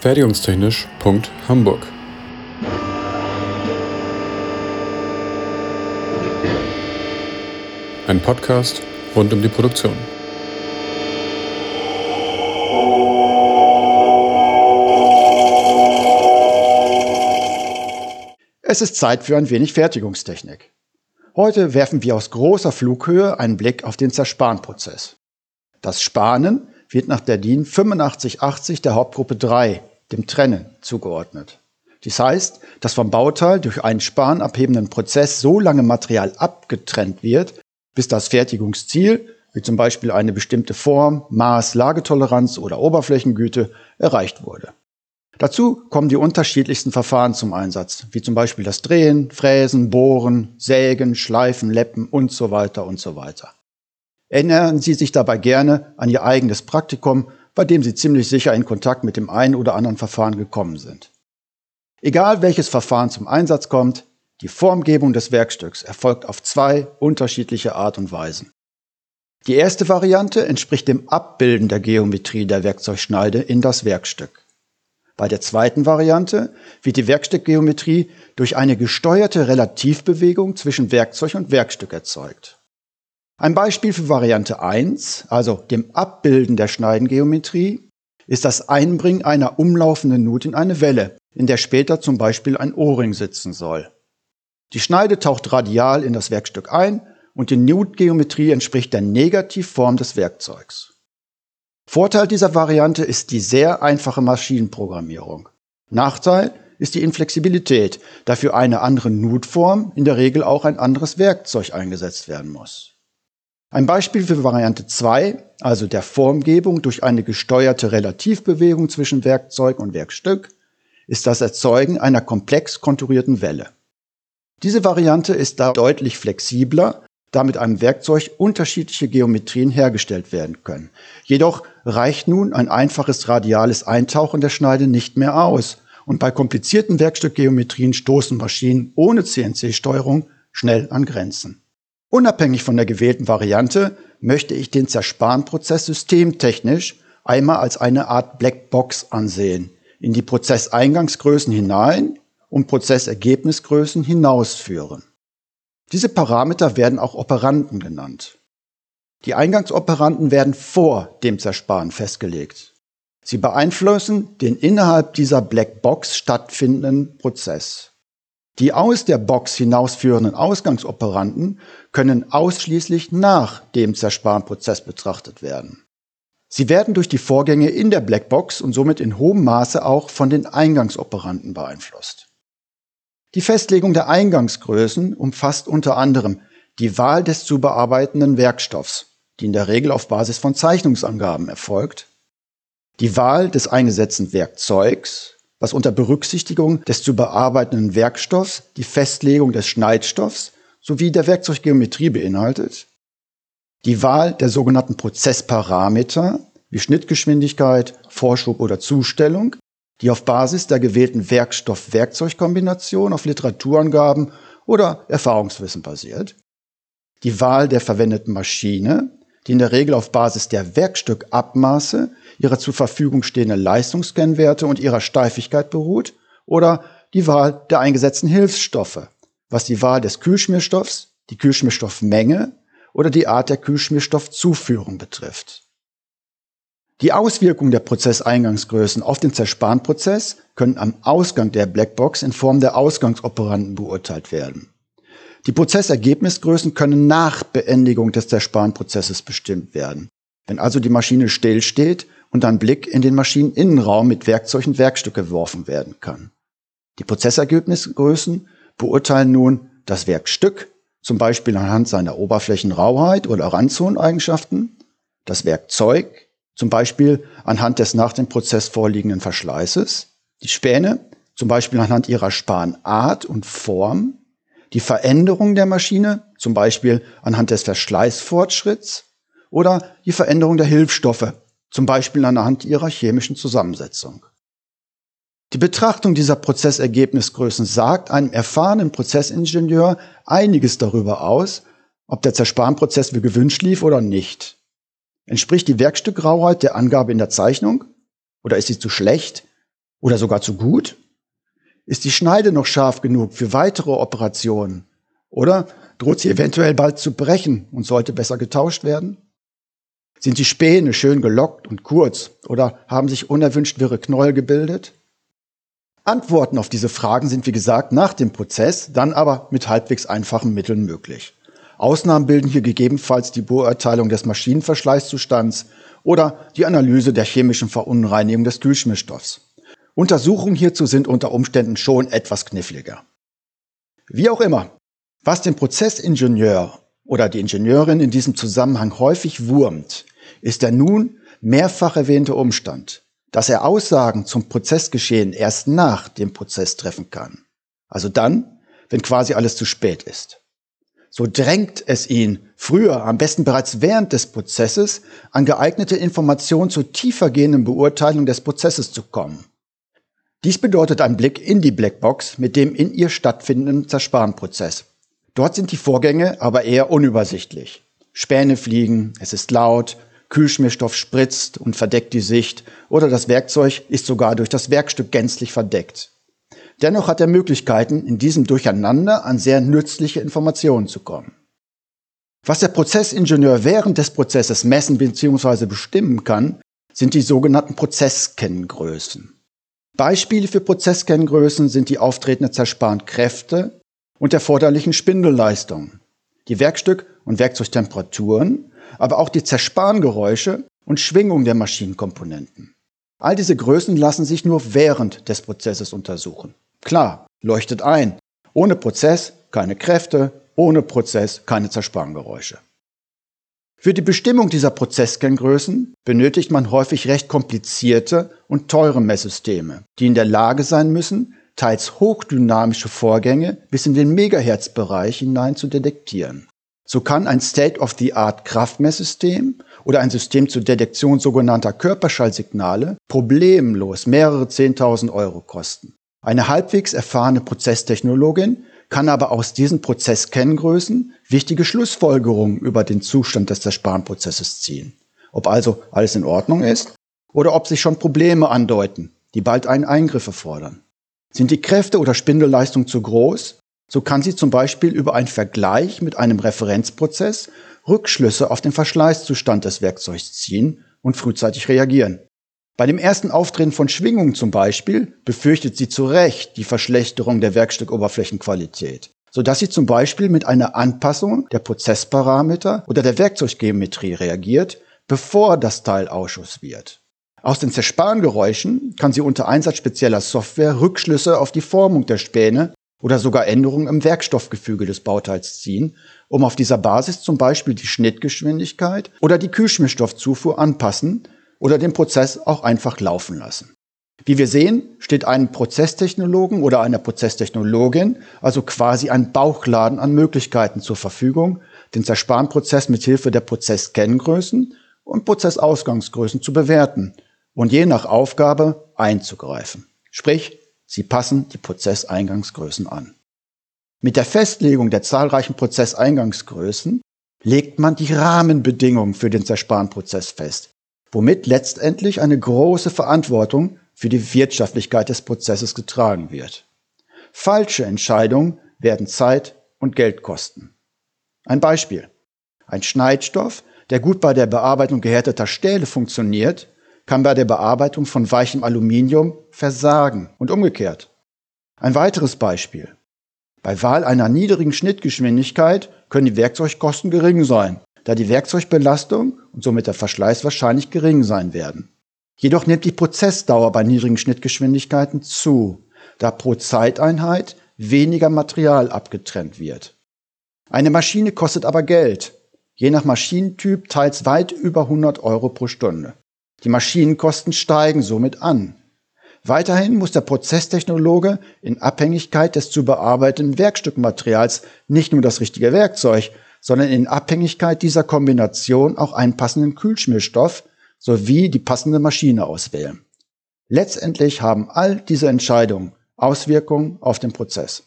Fertigungstechnisch.hamburg Ein Podcast rund um die Produktion. Es ist Zeit für ein wenig Fertigungstechnik. Heute werfen wir aus großer Flughöhe einen Blick auf den Zerspanprozess. Das Spanen wird nach der DIN 8580 der Hauptgruppe 3, dem Trennen, zugeordnet. Dies heißt, dass vom Bauteil durch einen spanabhebenden Prozess so lange Material abgetrennt wird, bis das Fertigungsziel, wie zum Beispiel eine bestimmte Form, Maß, Lagetoleranz oder Oberflächengüte, erreicht wurde. Dazu kommen die unterschiedlichsten Verfahren zum Einsatz, wie zum Beispiel das Drehen, Fräsen, Bohren, Sägen, Schleifen, Leppen und so weiter und so weiter. Erinnern Sie sich dabei gerne an Ihr eigenes Praktikum, bei dem Sie ziemlich sicher in Kontakt mit dem einen oder anderen Verfahren gekommen sind. Egal welches Verfahren zum Einsatz kommt, die Formgebung des Werkstücks erfolgt auf zwei unterschiedliche Art und Weisen. Die erste Variante entspricht dem Abbilden der Geometrie der Werkzeugschneide in das Werkstück. Bei der zweiten Variante wird die Werkstückgeometrie durch eine gesteuerte Relativbewegung zwischen Werkzeug und Werkstück erzeugt. Ein Beispiel für Variante 1, also dem Abbilden der Schneidengeometrie, ist das Einbringen einer umlaufenden Nut in eine Welle, in der später zum Beispiel ein O-Ring sitzen soll. Die Schneide taucht radial in das Werkstück ein und die Nutgeometrie entspricht der Negativform des Werkzeugs. Vorteil dieser Variante ist die sehr einfache Maschinenprogrammierung. Nachteil ist die Inflexibilität, da für eine andere Nutform in der Regel auch ein anderes Werkzeug eingesetzt werden muss. Ein Beispiel für Variante 2, also der Formgebung durch eine gesteuerte Relativbewegung zwischen Werkzeug und Werkstück, ist das Erzeugen einer komplex konturierten Welle. Diese Variante ist da deutlich flexibler, da mit einem Werkzeug unterschiedliche Geometrien hergestellt werden können. Jedoch reicht nun ein einfaches radiales Eintauchen der Schneide nicht mehr aus und bei komplizierten Werkstückgeometrien stoßen Maschinen ohne CNC-Steuerung schnell an Grenzen. Unabhängig von der gewählten Variante möchte ich den Zersparenprozess systemtechnisch einmal als eine Art Blackbox ansehen, in die Prozesseingangsgrößen hinein und Prozessergebnisgrößen hinausführen. Diese Parameter werden auch Operanten genannt. Die Eingangsoperanten werden vor dem Zersparen festgelegt. Sie beeinflussen den innerhalb dieser Blackbox stattfindenden Prozess. Die aus der Box hinausführenden Ausgangsoperanten können ausschließlich nach dem Zersparenprozess betrachtet werden. Sie werden durch die Vorgänge in der Blackbox und somit in hohem Maße auch von den Eingangsoperanten beeinflusst. Die Festlegung der Eingangsgrößen umfasst unter anderem die Wahl des zu bearbeitenden Werkstoffs, die in der Regel auf Basis von Zeichnungsangaben erfolgt, die Wahl des eingesetzten Werkzeugs, was unter Berücksichtigung des zu bearbeitenden Werkstoffs die Festlegung des Schneidstoffs sowie der Werkzeuggeometrie beinhaltet, die Wahl der sogenannten Prozessparameter wie Schnittgeschwindigkeit, Vorschub oder Zustellung, die auf Basis der gewählten Werkstoff-Werkzeugkombination auf Literaturangaben oder Erfahrungswissen basiert, die Wahl der verwendeten Maschine, die in der Regel auf Basis der Werkstückabmaße ihrer zur Verfügung stehenden Leistungskennwerte und ihrer Steifigkeit beruht oder die Wahl der eingesetzten Hilfsstoffe, was die Wahl des Kühlschmierstoffs, die Kühlschmierstoffmenge oder die Art der Kühlschmierstoffzuführung betrifft. Die Auswirkungen der Prozesseingangsgrößen auf den Zerspanprozess können am Ausgang der Blackbox in Form der Ausgangsoperanten beurteilt werden. Die Prozessergebnisgrößen können nach Beendigung des Zerspanprozesses bestimmt werden. Wenn also die Maschine stillsteht und ein Blick in den Maschineninnenraum mit Werkzeug und Werkstück geworfen werden kann. Die Prozessergebnisgrößen beurteilen nun das Werkstück, zum Beispiel anhand seiner Oberflächenrauheit oder Randzoneneigenschaften, das Werkzeug, zum Beispiel anhand des nach dem Prozess vorliegenden Verschleißes, die Späne, zum Beispiel anhand ihrer Spanart und Form, die Veränderung der Maschine, zum Beispiel anhand des Verschleißfortschritts oder die Veränderung der Hilfsstoffe, zum Beispiel anhand ihrer chemischen Zusammensetzung. Die Betrachtung dieser Prozessergebnisgrößen sagt einem erfahrenen Prozessingenieur einiges darüber aus, ob der Zersparenprozess wie gewünscht lief oder nicht. Entspricht die Werkstückgrauheit der Angabe in der Zeichnung oder ist sie zu schlecht Oder sogar zu gut? Ist die Schneide noch scharf genug für weitere Operationen? Oder droht sie eventuell bald zu brechen und sollte besser getauscht werden? Sind die Späne schön gelockt und kurz oder haben sich unerwünscht wirre Knäuel gebildet? Antworten auf diese Fragen sind wie gesagt nach dem Prozess, dann aber mit halbwegs einfachen Mitteln möglich. Ausnahmen bilden hier gegebenenfalls die Beurteilung des Maschinenverschleißzustands oder die Analyse der chemischen Verunreinigung des Kühlschmierstoffs. Untersuchungen hierzu sind unter Umständen schon etwas kniffliger. Wie auch immer, was den Prozessingenieur oder die Ingenieurin in diesem Zusammenhang häufig wurmt, ist der nun mehrfach erwähnte Umstand, dass er Aussagen zum Prozessgeschehen erst nach dem Prozess treffen kann. Also dann, wenn quasi alles zu spät ist. So drängt es ihn, früher, am besten bereits während des Prozesses, an geeignete Informationen zur tiefergehenden Beurteilung des Prozesses zu kommen. Dies bedeutet ein Blick in die Blackbox mit dem in ihr stattfindenden Zersparenprozess. Dort sind die Vorgänge aber eher unübersichtlich. Späne fliegen, es ist laut, Kühlschmierstoff spritzt und verdeckt die Sicht oder das Werkzeug ist sogar durch das Werkstück gänzlich verdeckt. Dennoch hat er Möglichkeiten, in diesem Durcheinander an sehr nützliche Informationen zu kommen. Was der Prozessingenieur während des Prozesses messen bzw. bestimmen kann, sind die sogenannten Prozesskenngrößen. Beispiele für Prozesskenngrößen sind die auftretenden zersparen Kräfte und erforderlichen Spindelleistungen, die Werkstück- und Werkzeugtemperaturen aber auch die Zerspangeräusche und Schwingung der Maschinenkomponenten. All diese Größen lassen sich nur während des Prozesses untersuchen. Klar, leuchtet ein. Ohne Prozess keine Kräfte, ohne Prozess keine Zerspangeräusche. Für die Bestimmung dieser Prozesskenngrößen benötigt man häufig recht komplizierte und teure Messsysteme, die in der Lage sein müssen, teils hochdynamische Vorgänge bis in den Megahertz-Bereich hinein zu detektieren. So kann ein State-of-the-Art Kraftmesssystem oder ein System zur Detektion sogenannter Körperschallsignale problemlos mehrere 10.000 Euro kosten. Eine halbwegs erfahrene Prozesstechnologin kann aber aus diesen Prozesskenngrößen wichtige Schlussfolgerungen über den Zustand des Zersparenprozesses ziehen. Ob also alles in Ordnung ist oder ob sich schon Probleme andeuten, die bald einen Eingriff erfordern. Sind die Kräfte oder Spindelleistung zu groß, so kann sie zum Beispiel über einen Vergleich mit einem Referenzprozess Rückschlüsse auf den Verschleißzustand des Werkzeugs ziehen und frühzeitig reagieren. Bei dem ersten Auftreten von Schwingungen zum Beispiel befürchtet sie zu Recht die Verschlechterung der Werkstückoberflächenqualität, sodass sie zum Beispiel mit einer Anpassung der Prozessparameter oder der Werkzeuggeometrie reagiert, bevor das Teil Ausschuss wird. Aus den Zersparengeräuschen kann sie unter Einsatz spezieller Software Rückschlüsse auf die Formung der Späne oder sogar Änderungen im Werkstoffgefüge des Bauteils ziehen, um auf dieser Basis zum Beispiel die Schnittgeschwindigkeit oder die Kühlschmierstoffzufuhr anpassen oder den Prozess auch einfach laufen lassen. Wie wir sehen, steht einem Prozesstechnologen oder einer Prozesstechnologin also quasi ein Bauchladen an Möglichkeiten zur Verfügung, den Zersparenprozess mit Hilfe der Prozesskenngrößen und Prozessausgangsgrößen zu bewerten und je nach Aufgabe einzugreifen. Sprich, Sie passen die Prozesseingangsgrößen an. Mit der Festlegung der zahlreichen Prozesseingangsgrößen legt man die Rahmenbedingungen für den Zersparenprozess fest, womit letztendlich eine große Verantwortung für die Wirtschaftlichkeit des Prozesses getragen wird. Falsche Entscheidungen werden Zeit und Geld kosten. Ein Beispiel. Ein Schneidstoff, der gut bei der Bearbeitung gehärteter Stähle funktioniert, kann bei der Bearbeitung von weichem Aluminium versagen und umgekehrt. Ein weiteres Beispiel. Bei Wahl einer niedrigen Schnittgeschwindigkeit können die Werkzeugkosten gering sein, da die Werkzeugbelastung und somit der Verschleiß wahrscheinlich gering sein werden. Jedoch nimmt die Prozessdauer bei niedrigen Schnittgeschwindigkeiten zu, da pro Zeiteinheit weniger Material abgetrennt wird. Eine Maschine kostet aber Geld, je nach Maschinentyp teils weit über 100 Euro pro Stunde. Die Maschinenkosten steigen somit an. Weiterhin muss der Prozesstechnologe in Abhängigkeit des zu bearbeitenden Werkstückmaterials nicht nur das richtige Werkzeug, sondern in Abhängigkeit dieser Kombination auch einen passenden Kühlschmierstoff sowie die passende Maschine auswählen. Letztendlich haben all diese Entscheidungen Auswirkungen auf den Prozess.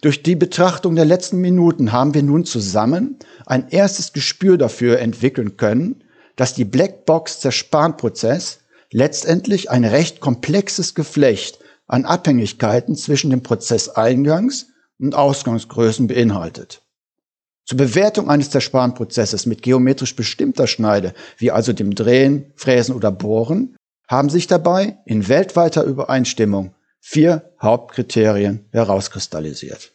Durch die Betrachtung der letzten Minuten haben wir nun zusammen ein erstes Gespür dafür entwickeln können, dass die Blackbox Zersparenprozess letztendlich ein recht komplexes Geflecht an Abhängigkeiten zwischen dem Prozesseingangs- und Ausgangsgrößen beinhaltet. Zur Bewertung eines Zersparenprozesses mit geometrisch bestimmter Schneide, wie also dem Drehen, Fräsen oder Bohren, haben sich dabei in weltweiter Übereinstimmung vier Hauptkriterien herauskristallisiert.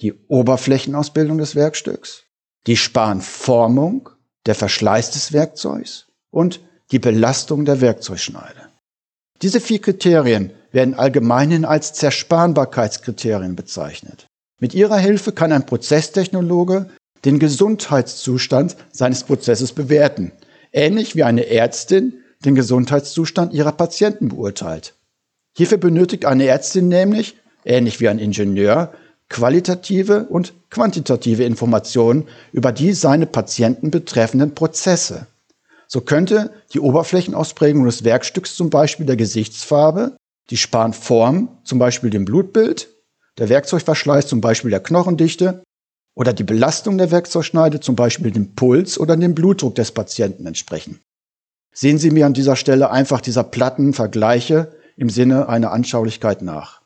Die Oberflächenausbildung des Werkstücks, die Spanformung, der Verschleiß des Werkzeugs und die Belastung der Werkzeugschneide. Diese vier Kriterien werden allgemeinhin als Zerspanbarkeitskriterien bezeichnet. Mit ihrer Hilfe kann ein Prozesstechnologe den Gesundheitszustand seines Prozesses bewerten, ähnlich wie eine Ärztin den Gesundheitszustand ihrer Patienten beurteilt. Hierfür benötigt eine Ärztin nämlich, ähnlich wie ein Ingenieur, qualitative und quantitative Informationen über die seine Patienten betreffenden Prozesse. So könnte die Oberflächenausprägung des Werkstücks zum Beispiel der Gesichtsfarbe, die Spanform, zum Beispiel dem Blutbild, der Werkzeugverschleiß, zum Beispiel der Knochendichte, oder die Belastung der Werkzeugschneide, zum Beispiel dem Puls oder dem Blutdruck des Patienten entsprechen. Sehen Sie mir an dieser Stelle einfach dieser platten Vergleiche im Sinne einer Anschaulichkeit nach.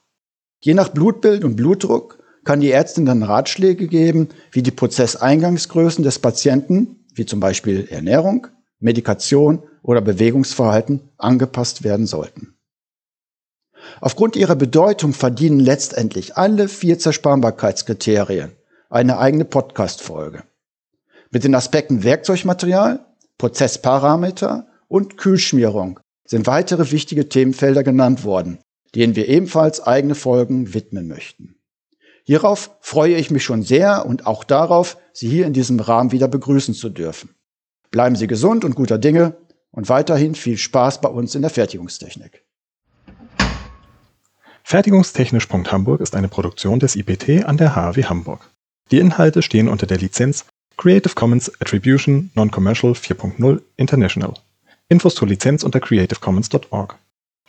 Je nach Blutbild und Blutdruck kann die Ärztin dann Ratschläge geben, wie die Prozesseingangsgrößen des Patienten, wie zum Beispiel Ernährung, Medikation oder Bewegungsverhalten, angepasst werden sollten. Aufgrund ihrer Bedeutung verdienen letztendlich alle vier Zersparbarkeitskriterien eine eigene Podcast-Folge. Mit den Aspekten Werkzeugmaterial, Prozessparameter und Kühlschmierung sind weitere wichtige Themenfelder genannt worden, denen wir ebenfalls eigene Folgen widmen möchten. Hierauf freue ich mich schon sehr und auch darauf, Sie hier in diesem Rahmen wieder begrüßen zu dürfen. Bleiben Sie gesund und guter Dinge und weiterhin viel Spaß bei uns in der Fertigungstechnik. Fertigungstechnisch.hamburg ist eine Produktion des IPT an der HAW Hamburg. Die Inhalte stehen unter der Lizenz Creative Commons Attribution Non-Commercial 4.0 International. Infos zur Lizenz unter creativecommons.org.